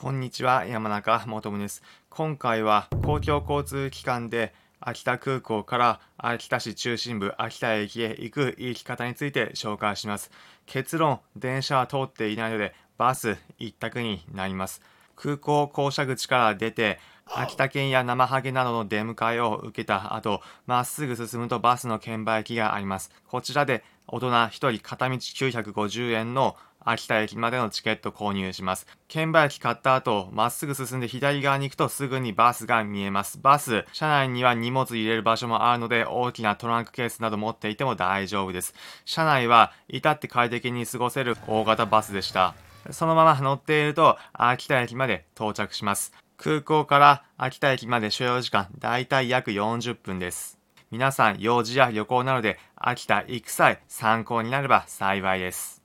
こんにちは、山中もとむです。今回は公共交通機関で秋田空港から秋田市中心部秋田駅へ行く行き方について紹介します。結論、電車は通っていないのでバス一択になります。空港降車口から出て秋田県や生ハゲなどの出迎えを受けた後、まっすぐ進むとバスの券売機があります。こちらで大人1人片道950円の秋田駅までのチケット購入します。券売機買った後、まっすぐ進んで左側に行くとすぐにバスが見えます。バス、車内には荷物入れる場所もあるので、大きなトランクケースなど持っていても大丈夫です。車内は至って快適に過ごせる大型バスでした。そのまま乗っていると、秋田駅まで到着します。空港から秋田駅まで所要時間、だいたい約40分です。皆さん、用事や旅行などで秋田行く際、参考になれば幸いです。